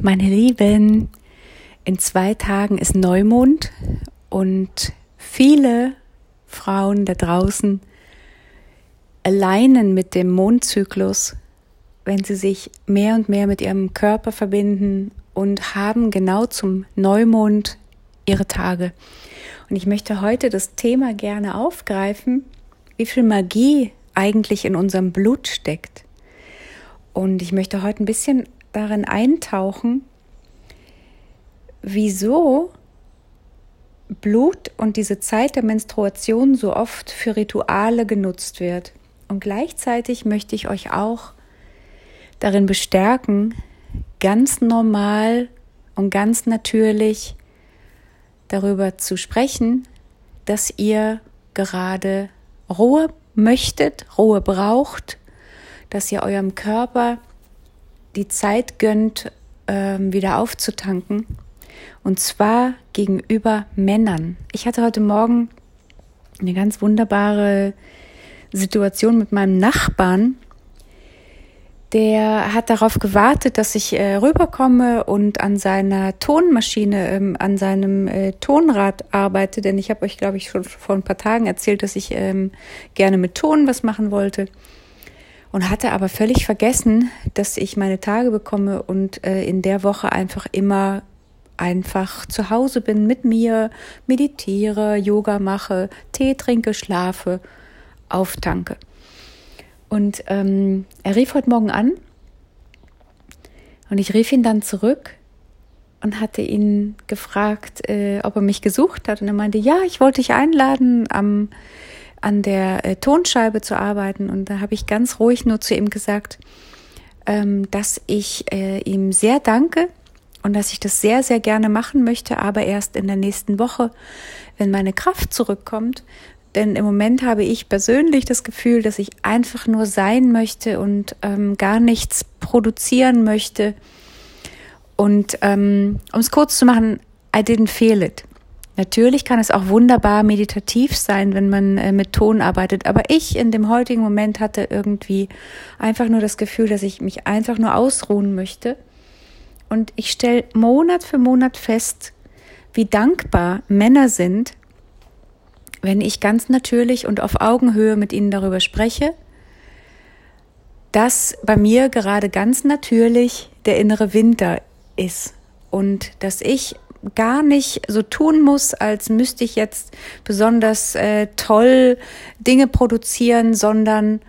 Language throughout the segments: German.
Meine Lieben, in zwei Tagen ist Neumond und viele Frauen da draußen alleinen mit dem Mondzyklus, wenn sie sich mehr und mehr mit ihrem Körper verbinden und haben genau zum Neumond ihre Tage. Und ich möchte heute das Thema gerne aufgreifen, wie viel Magie eigentlich in unserem Blut steckt. Und ich möchte heute ein bisschen darin eintauchen, wieso Blut und diese Zeit der Menstruation so oft für Rituale genutzt wird. Und gleichzeitig möchte ich euch auch darin bestärken, ganz normal und ganz natürlich darüber zu sprechen, dass ihr gerade Ruhe möchtet, Ruhe braucht, dass ihr eurem Körper die Zeit gönnt, ähm, wieder aufzutanken. Und zwar gegenüber Männern. Ich hatte heute Morgen eine ganz wunderbare Situation mit meinem Nachbarn. Der hat darauf gewartet, dass ich äh, rüberkomme und an seiner Tonmaschine, ähm, an seinem äh, Tonrad arbeite, denn ich habe euch, glaube ich, schon vor ein paar Tagen erzählt, dass ich ähm, gerne mit Ton was machen wollte und hatte aber völlig vergessen, dass ich meine Tage bekomme und äh, in der Woche einfach immer einfach zu Hause bin mit mir, meditiere, Yoga mache, Tee trinke, schlafe, auftanke. Und ähm, er rief heute Morgen an und ich rief ihn dann zurück und hatte ihn gefragt, äh, ob er mich gesucht hat. Und er meinte, ja, ich wollte dich einladen am an der äh, Tonscheibe zu arbeiten. Und da habe ich ganz ruhig nur zu ihm gesagt, ähm, dass ich äh, ihm sehr danke und dass ich das sehr, sehr gerne machen möchte, aber erst in der nächsten Woche, wenn meine Kraft zurückkommt. Denn im Moment habe ich persönlich das Gefühl, dass ich einfach nur sein möchte und ähm, gar nichts produzieren möchte. Und ähm, um es kurz zu machen, I didn't feel it. Natürlich kann es auch wunderbar meditativ sein, wenn man äh, mit Ton arbeitet. Aber ich in dem heutigen Moment hatte irgendwie einfach nur das Gefühl, dass ich mich einfach nur ausruhen möchte. Und ich stelle Monat für Monat fest, wie dankbar Männer sind, wenn ich ganz natürlich und auf Augenhöhe mit ihnen darüber spreche, dass bei mir gerade ganz natürlich der innere Winter ist und dass ich gar nicht so tun muss, als müsste ich jetzt besonders äh, toll Dinge produzieren, sondern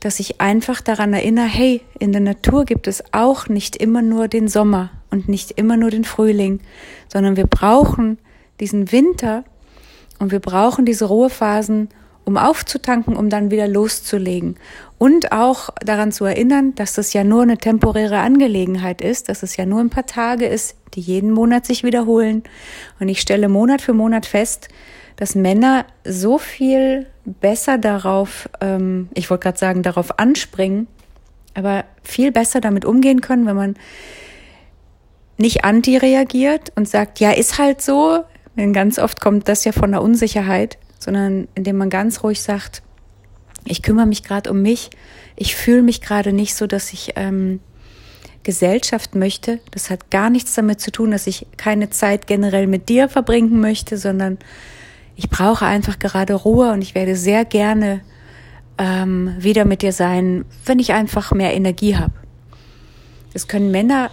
dass ich einfach daran erinnere, hey, in der Natur gibt es auch nicht immer nur den Sommer und nicht immer nur den Frühling, sondern wir brauchen diesen Winter und wir brauchen diese Ruhephasen, um aufzutanken, um dann wieder loszulegen. Und auch daran zu erinnern, dass das ja nur eine temporäre Angelegenheit ist, dass es ja nur ein paar Tage ist, die jeden Monat sich wiederholen. Und ich stelle Monat für Monat fest, dass Männer so viel besser darauf, ähm, ich wollte gerade sagen, darauf anspringen, aber viel besser damit umgehen können, wenn man nicht anti reagiert und sagt, ja, ist halt so, denn ganz oft kommt das ja von der Unsicherheit, sondern indem man ganz ruhig sagt, ich kümmere mich gerade um mich, ich fühle mich gerade nicht so, dass ich ähm, Gesellschaft möchte. Das hat gar nichts damit zu tun, dass ich keine Zeit generell mit dir verbringen möchte, sondern ich brauche einfach gerade Ruhe und ich werde sehr gerne ähm, wieder mit dir sein, wenn ich einfach mehr Energie habe. Das können Männer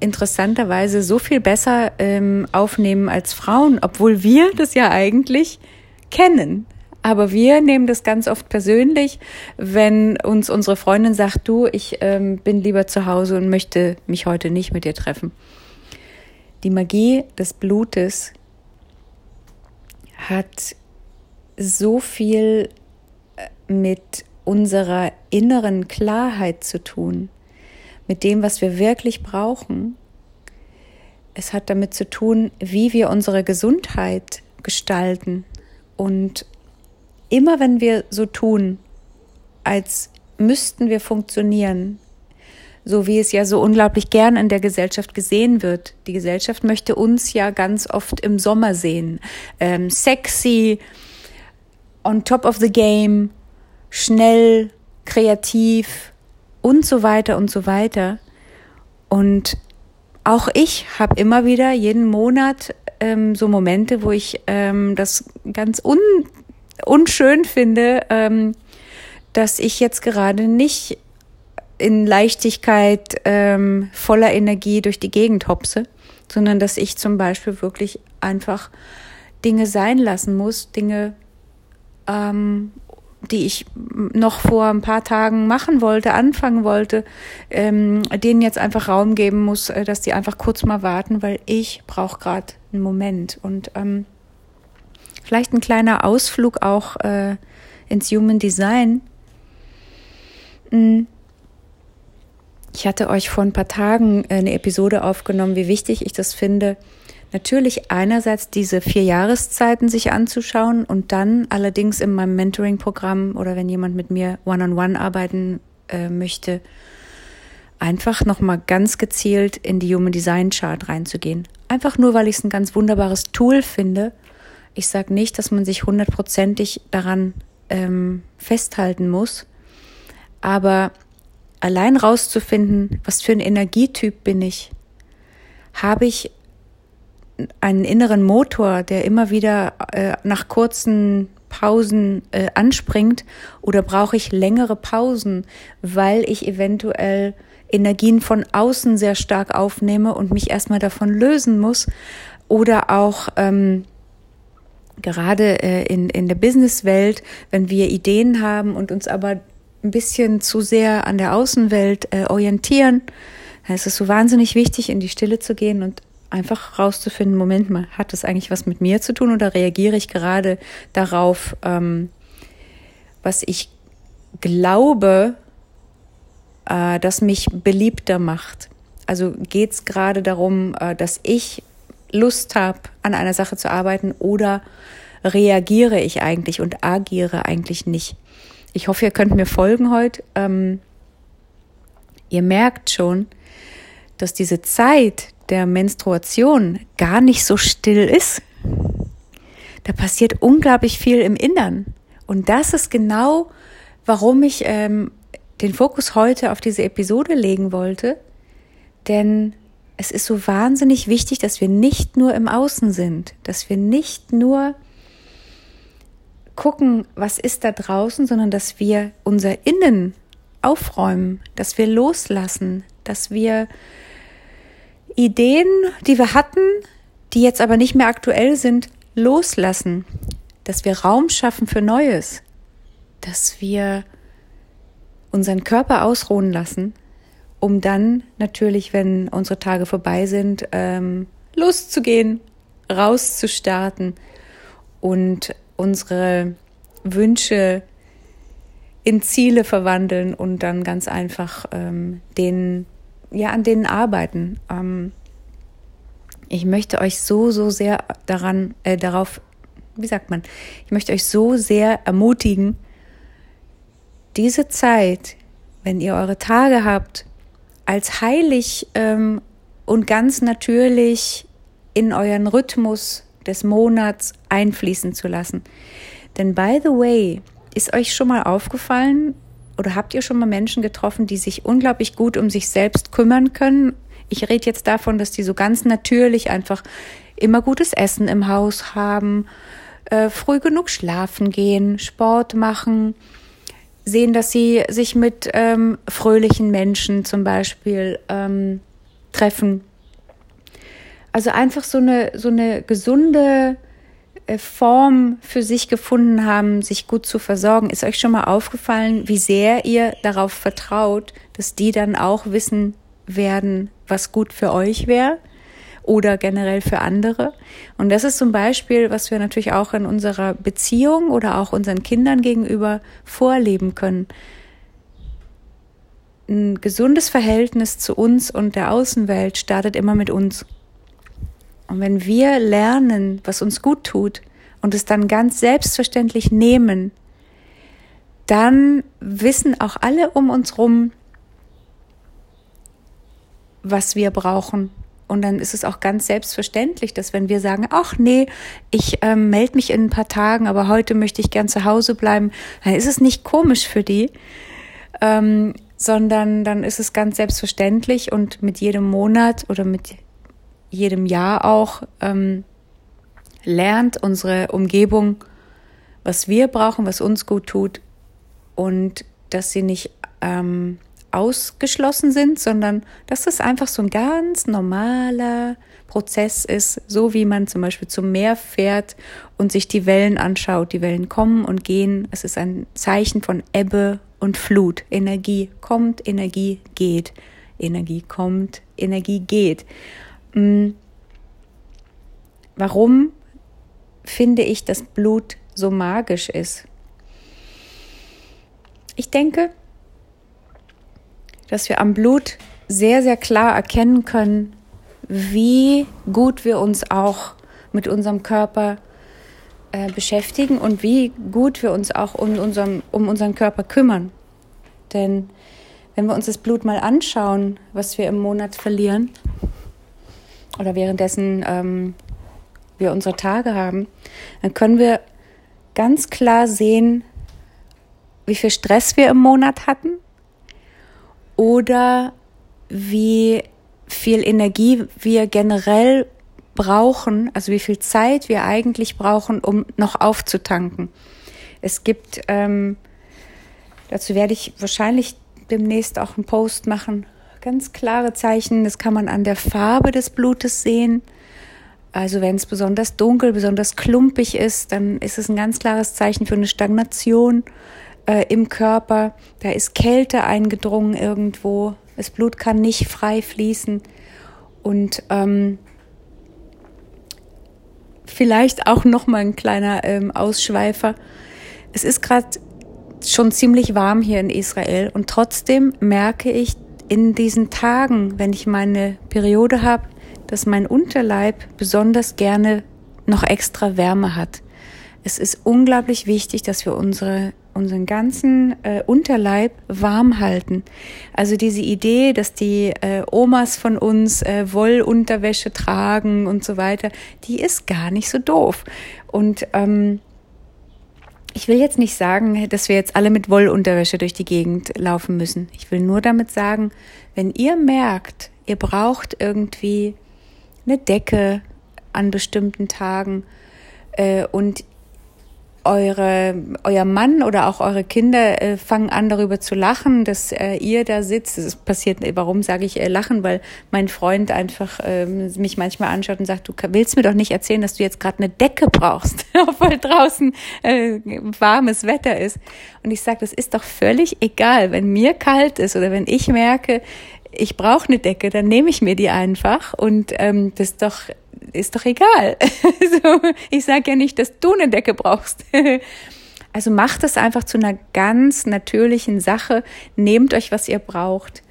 interessanterweise so viel besser ähm, aufnehmen als Frauen, obwohl wir das ja eigentlich kennen. Aber wir nehmen das ganz oft persönlich, wenn uns unsere Freundin sagt, du, ich ähm, bin lieber zu Hause und möchte mich heute nicht mit dir treffen. Die Magie des Blutes hat so viel äh, mit unserer inneren Klarheit zu tun, mit dem, was wir wirklich brauchen. Es hat damit zu tun, wie wir unsere Gesundheit gestalten und immer wenn wir so tun, als müssten wir funktionieren, so wie es ja so unglaublich gern in der Gesellschaft gesehen wird. Die Gesellschaft möchte uns ja ganz oft im Sommer sehen. Ähm, sexy, on top of the game, schnell, kreativ und so weiter und so weiter. Und auch ich habe immer wieder jeden Monat ähm, so Momente, wo ich ähm, das ganz un unschön finde, ähm, dass ich jetzt gerade nicht in Leichtigkeit ähm, voller Energie durch die Gegend hopse, sondern dass ich zum Beispiel wirklich einfach Dinge sein lassen muss, Dinge, ähm, die ich noch vor ein paar Tagen machen wollte, anfangen wollte, ähm, denen jetzt einfach Raum geben muss, äh, dass die einfach kurz mal warten, weil ich brauche gerade einen Moment. Und ähm, vielleicht ein kleiner Ausflug auch äh, ins Human Design. Mhm ich hatte euch vor ein paar Tagen eine Episode aufgenommen, wie wichtig ich das finde, natürlich einerseits diese vier Jahreszeiten sich anzuschauen und dann allerdings in meinem Mentoring-Programm oder wenn jemand mit mir one-on-one -on -one arbeiten äh, möchte, einfach nochmal ganz gezielt in die Human Design Chart reinzugehen. Einfach nur, weil ich es ein ganz wunderbares Tool finde. Ich sage nicht, dass man sich hundertprozentig daran ähm, festhalten muss, aber allein rauszufinden, was für ein Energietyp bin ich, habe ich einen inneren Motor, der immer wieder äh, nach kurzen Pausen äh, anspringt? Oder brauche ich längere Pausen, weil ich eventuell Energien von außen sehr stark aufnehme und mich erstmal davon lösen muss? Oder auch ähm, gerade äh, in, in der Businesswelt, wenn wir Ideen haben und uns aber ein bisschen zu sehr an der Außenwelt äh, orientieren, dann ist es so wahnsinnig wichtig, in die Stille zu gehen und einfach rauszufinden, Moment mal, hat das eigentlich was mit mir zu tun oder reagiere ich gerade darauf, ähm, was ich glaube, äh, das mich beliebter macht. Also geht es gerade darum, äh, dass ich Lust habe, an einer Sache zu arbeiten oder reagiere ich eigentlich und agiere eigentlich nicht. Ich hoffe, ihr könnt mir folgen heute. Ähm, ihr merkt schon, dass diese Zeit der Menstruation gar nicht so still ist. Da passiert unglaublich viel im Innern. Und das ist genau, warum ich ähm, den Fokus heute auf diese Episode legen wollte. Denn es ist so wahnsinnig wichtig, dass wir nicht nur im Außen sind, dass wir nicht nur gucken, was ist da draußen, sondern dass wir unser Innen aufräumen, dass wir loslassen, dass wir Ideen, die wir hatten, die jetzt aber nicht mehr aktuell sind, loslassen, dass wir Raum schaffen für Neues, dass wir unseren Körper ausruhen lassen, um dann natürlich, wenn unsere Tage vorbei sind, ähm, loszugehen, rauszustarten und unsere Wünsche in Ziele verwandeln und dann ganz einfach ähm, den, ja, an denen arbeiten. Ähm, ich möchte euch so, so sehr daran, äh, darauf, wie sagt man, ich möchte euch so sehr ermutigen, diese Zeit, wenn ihr eure Tage habt, als heilig ähm, und ganz natürlich in euren Rhythmus des Monats einfließen zu lassen. Denn by the way, ist euch schon mal aufgefallen oder habt ihr schon mal Menschen getroffen, die sich unglaublich gut um sich selbst kümmern können? Ich rede jetzt davon, dass die so ganz natürlich einfach immer gutes Essen im Haus haben, äh, früh genug schlafen gehen, Sport machen, sehen, dass sie sich mit ähm, fröhlichen Menschen zum Beispiel ähm, treffen also einfach so eine, so eine gesunde Form für sich gefunden haben, sich gut zu versorgen. Ist euch schon mal aufgefallen, wie sehr ihr darauf vertraut, dass die dann auch wissen werden, was gut für euch wäre? oder generell für andere. Und das ist zum Beispiel, was wir natürlich auch in unserer Beziehung oder auch unseren Kindern gegenüber vorleben können. Ein gesundes Verhältnis zu uns und der Außenwelt startet immer mit uns. Und wenn wir lernen, was uns gut tut und es dann ganz selbstverständlich nehmen, dann wissen auch alle um uns rum, was wir brauchen. Und dann ist es auch ganz selbstverständlich, dass wenn wir sagen, ach nee, ich ähm, melde mich in ein paar Tagen, aber heute möchte ich gern zu Hause bleiben, dann ist es nicht komisch für die, ähm, sondern dann ist es ganz selbstverständlich und mit jedem Monat oder mit jedem Jahr auch ähm, lernt unsere Umgebung, was wir brauchen, was uns gut tut und dass sie nicht ähm, ausgeschlossen sind, sondern dass es einfach so ein ganz normaler Prozess ist, so wie man zum Beispiel zum Meer fährt und sich die Wellen anschaut. Die Wellen kommen und gehen. Es ist ein Zeichen von Ebbe und Flut. Energie kommt, Energie geht. Energie kommt, Energie geht. Mm. Warum finde ich, dass Blut so magisch ist? Ich denke, dass wir am Blut sehr, sehr klar erkennen können, wie gut wir uns auch mit unserem Körper äh, beschäftigen und wie gut wir uns auch um, unserem, um unseren Körper kümmern. Denn wenn wir uns das Blut mal anschauen, was wir im Monat verlieren, oder währenddessen ähm, wir unsere Tage haben, dann können wir ganz klar sehen, wie viel Stress wir im Monat hatten oder wie viel Energie wir generell brauchen, also wie viel Zeit wir eigentlich brauchen, um noch aufzutanken. Es gibt, ähm, dazu werde ich wahrscheinlich demnächst auch einen Post machen, ganz klare Zeichen, das kann man an der Farbe des Blutes sehen. Also wenn es besonders dunkel, besonders klumpig ist, dann ist es ein ganz klares Zeichen für eine Stagnation äh, im Körper. Da ist Kälte eingedrungen irgendwo. Das Blut kann nicht frei fließen. Und ähm, vielleicht auch noch mal ein kleiner ähm, Ausschweifer. Es ist gerade schon ziemlich warm hier in Israel und trotzdem merke ich in diesen Tagen, wenn ich meine Periode habe, dass mein Unterleib besonders gerne noch extra Wärme hat. Es ist unglaublich wichtig, dass wir unsere unseren ganzen äh, Unterleib warm halten. Also diese Idee, dass die äh, Omas von uns äh, Wollunterwäsche tragen und so weiter, die ist gar nicht so doof. Und ähm, ich will jetzt nicht sagen, dass wir jetzt alle mit Wollunterwäsche durch die Gegend laufen müssen. Ich will nur damit sagen, wenn ihr merkt, ihr braucht irgendwie eine Decke an bestimmten Tagen äh, und eure, euer Mann oder auch eure Kinder äh, fangen an darüber zu lachen, dass äh, ihr da sitzt. Es passiert, warum sage ich äh, lachen? Weil mein Freund einfach äh, mich manchmal anschaut und sagt, du willst mir doch nicht erzählen, dass du jetzt gerade eine Decke brauchst, obwohl draußen äh, warmes Wetter ist. Und ich sage, das ist doch völlig egal, wenn mir kalt ist oder wenn ich merke, ich brauche eine Decke, dann nehme ich mir die einfach und ähm, das ist doch ist doch egal. so, ich sage ja nicht, dass du eine Decke brauchst. also macht es einfach zu einer ganz natürlichen Sache. Nehmt euch, was ihr braucht,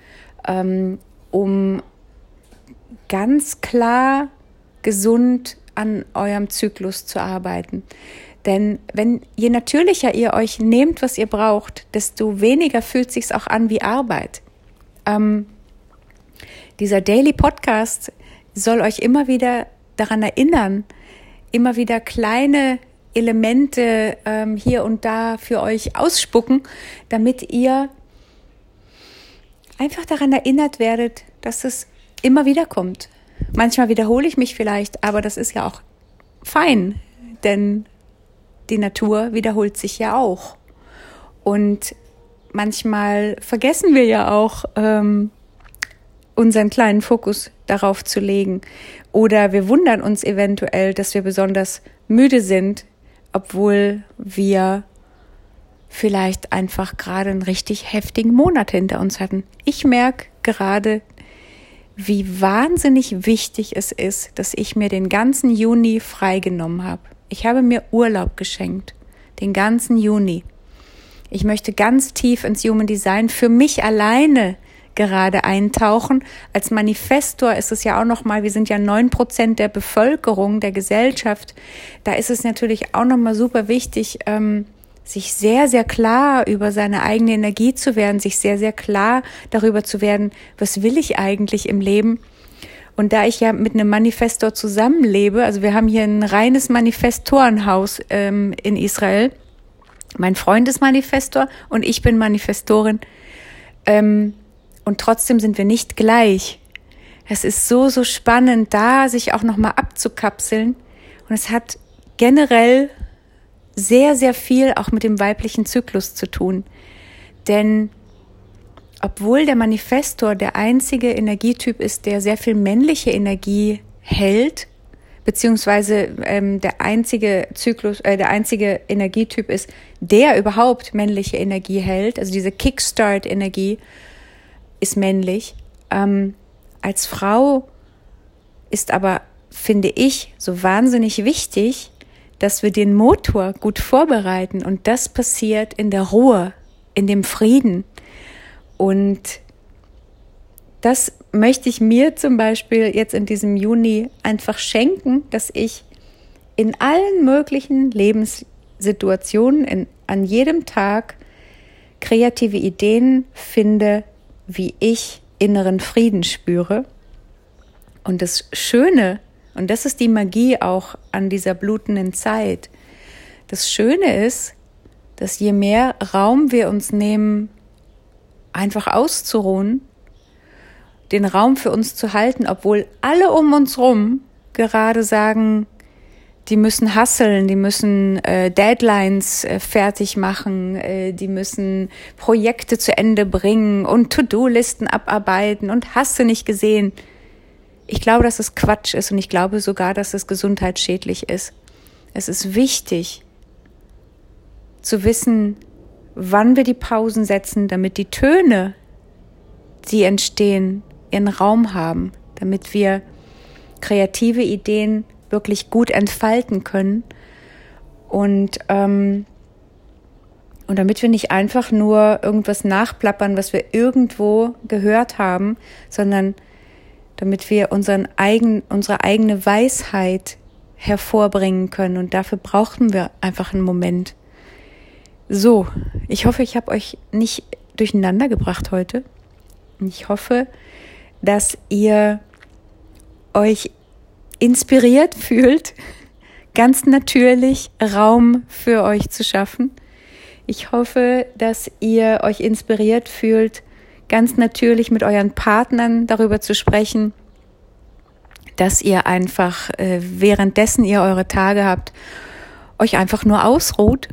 ähm, um ganz klar gesund an eurem Zyklus zu arbeiten. Denn wenn je natürlicher ihr euch nehmt, was ihr braucht, desto weniger fühlt sich's auch an wie Arbeit. Ähm, dieser Daily Podcast soll euch immer wieder daran erinnern, immer wieder kleine Elemente ähm, hier und da für euch ausspucken, damit ihr einfach daran erinnert werdet, dass es immer wieder kommt. Manchmal wiederhole ich mich vielleicht, aber das ist ja auch fein, denn die Natur wiederholt sich ja auch. Und manchmal vergessen wir ja auch, ähm, unseren kleinen Fokus darauf zu legen. Oder wir wundern uns eventuell, dass wir besonders müde sind, obwohl wir vielleicht einfach gerade einen richtig heftigen Monat hinter uns hatten. Ich merke gerade, wie wahnsinnig wichtig es ist, dass ich mir den ganzen Juni freigenommen habe. Ich habe mir Urlaub geschenkt, den ganzen Juni. Ich möchte ganz tief ins Human Design für mich alleine gerade eintauchen. Als Manifestor ist es ja auch nochmal, wir sind ja neun Prozent der Bevölkerung, der Gesellschaft. Da ist es natürlich auch nochmal super wichtig, ähm, sich sehr, sehr klar über seine eigene Energie zu werden, sich sehr, sehr klar darüber zu werden, was will ich eigentlich im Leben. Und da ich ja mit einem Manifestor zusammenlebe, also wir haben hier ein reines Manifestorenhaus ähm, in Israel. Mein Freund ist Manifestor und ich bin Manifestorin. Ähm, und trotzdem sind wir nicht gleich. Es ist so, so spannend, da sich auch nochmal abzukapseln. Und es hat generell sehr, sehr viel auch mit dem weiblichen Zyklus zu tun. Denn obwohl der Manifestor der einzige Energietyp ist, der sehr viel männliche Energie hält, beziehungsweise ähm, der einzige Zyklus, äh, der einzige Energietyp ist, der überhaupt männliche Energie hält, also diese Kickstart-Energie ist männlich. Ähm, als Frau ist aber, finde ich, so wahnsinnig wichtig, dass wir den Motor gut vorbereiten und das passiert in der Ruhe, in dem Frieden. Und das möchte ich mir zum Beispiel jetzt in diesem Juni einfach schenken, dass ich in allen möglichen Lebenssituationen, in, an jedem Tag kreative Ideen finde, wie ich inneren Frieden spüre. Und das Schöne, und das ist die Magie auch an dieser blutenden Zeit, das Schöne ist, dass je mehr Raum wir uns nehmen, einfach auszuruhen, den Raum für uns zu halten, obwohl alle um uns rum gerade sagen, die müssen hasseln, die müssen äh, Deadlines äh, fertig machen, äh, die müssen Projekte zu Ende bringen und To-Do-Listen abarbeiten und hast du nicht gesehen. Ich glaube, dass es Quatsch ist und ich glaube sogar, dass es gesundheitsschädlich ist. Es ist wichtig zu wissen, wann wir die Pausen setzen, damit die Töne, die entstehen, ihren Raum haben, damit wir kreative Ideen wirklich gut entfalten können und ähm, und damit wir nicht einfach nur irgendwas nachplappern, was wir irgendwo gehört haben, sondern damit wir unseren eigen, unsere eigene Weisheit hervorbringen können. Und dafür brauchen wir einfach einen Moment. So, ich hoffe, ich habe euch nicht durcheinander gebracht heute. Ich hoffe, dass ihr euch inspiriert fühlt, ganz natürlich Raum für euch zu schaffen. Ich hoffe, dass ihr euch inspiriert fühlt, ganz natürlich mit euren Partnern darüber zu sprechen, dass ihr einfach, äh, währenddessen ihr eure Tage habt, euch einfach nur ausruht.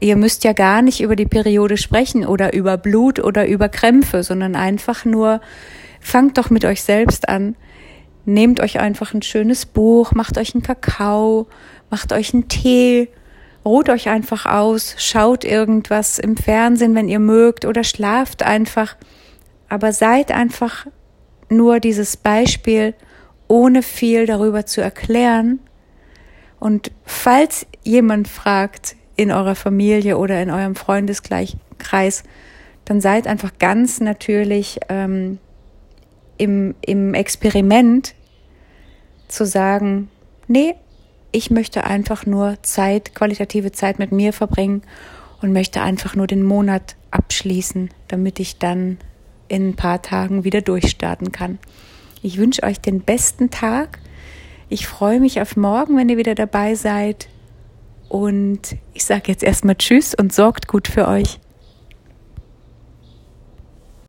Ihr müsst ja gar nicht über die Periode sprechen oder über Blut oder über Krämpfe, sondern einfach nur, fangt doch mit euch selbst an Nehmt euch einfach ein schönes Buch, macht euch einen Kakao, macht euch einen Tee, ruht euch einfach aus, schaut irgendwas im Fernsehen, wenn ihr mögt, oder schlaft einfach. Aber seid einfach nur dieses Beispiel, ohne viel darüber zu erklären. Und falls jemand fragt in eurer Familie oder in eurem Freundeskreis, dann seid einfach ganz natürlich ähm, im, im Experiment zu sagen, nee, ich möchte einfach nur Zeit, qualitative Zeit mit mir verbringen und möchte einfach nur den Monat abschließen, damit ich dann in ein paar Tagen wieder durchstarten kann. Ich wünsche euch den besten Tag. Ich freue mich auf morgen, wenn ihr wieder dabei seid. Und ich sage jetzt erstmal Tschüss und sorgt gut für euch.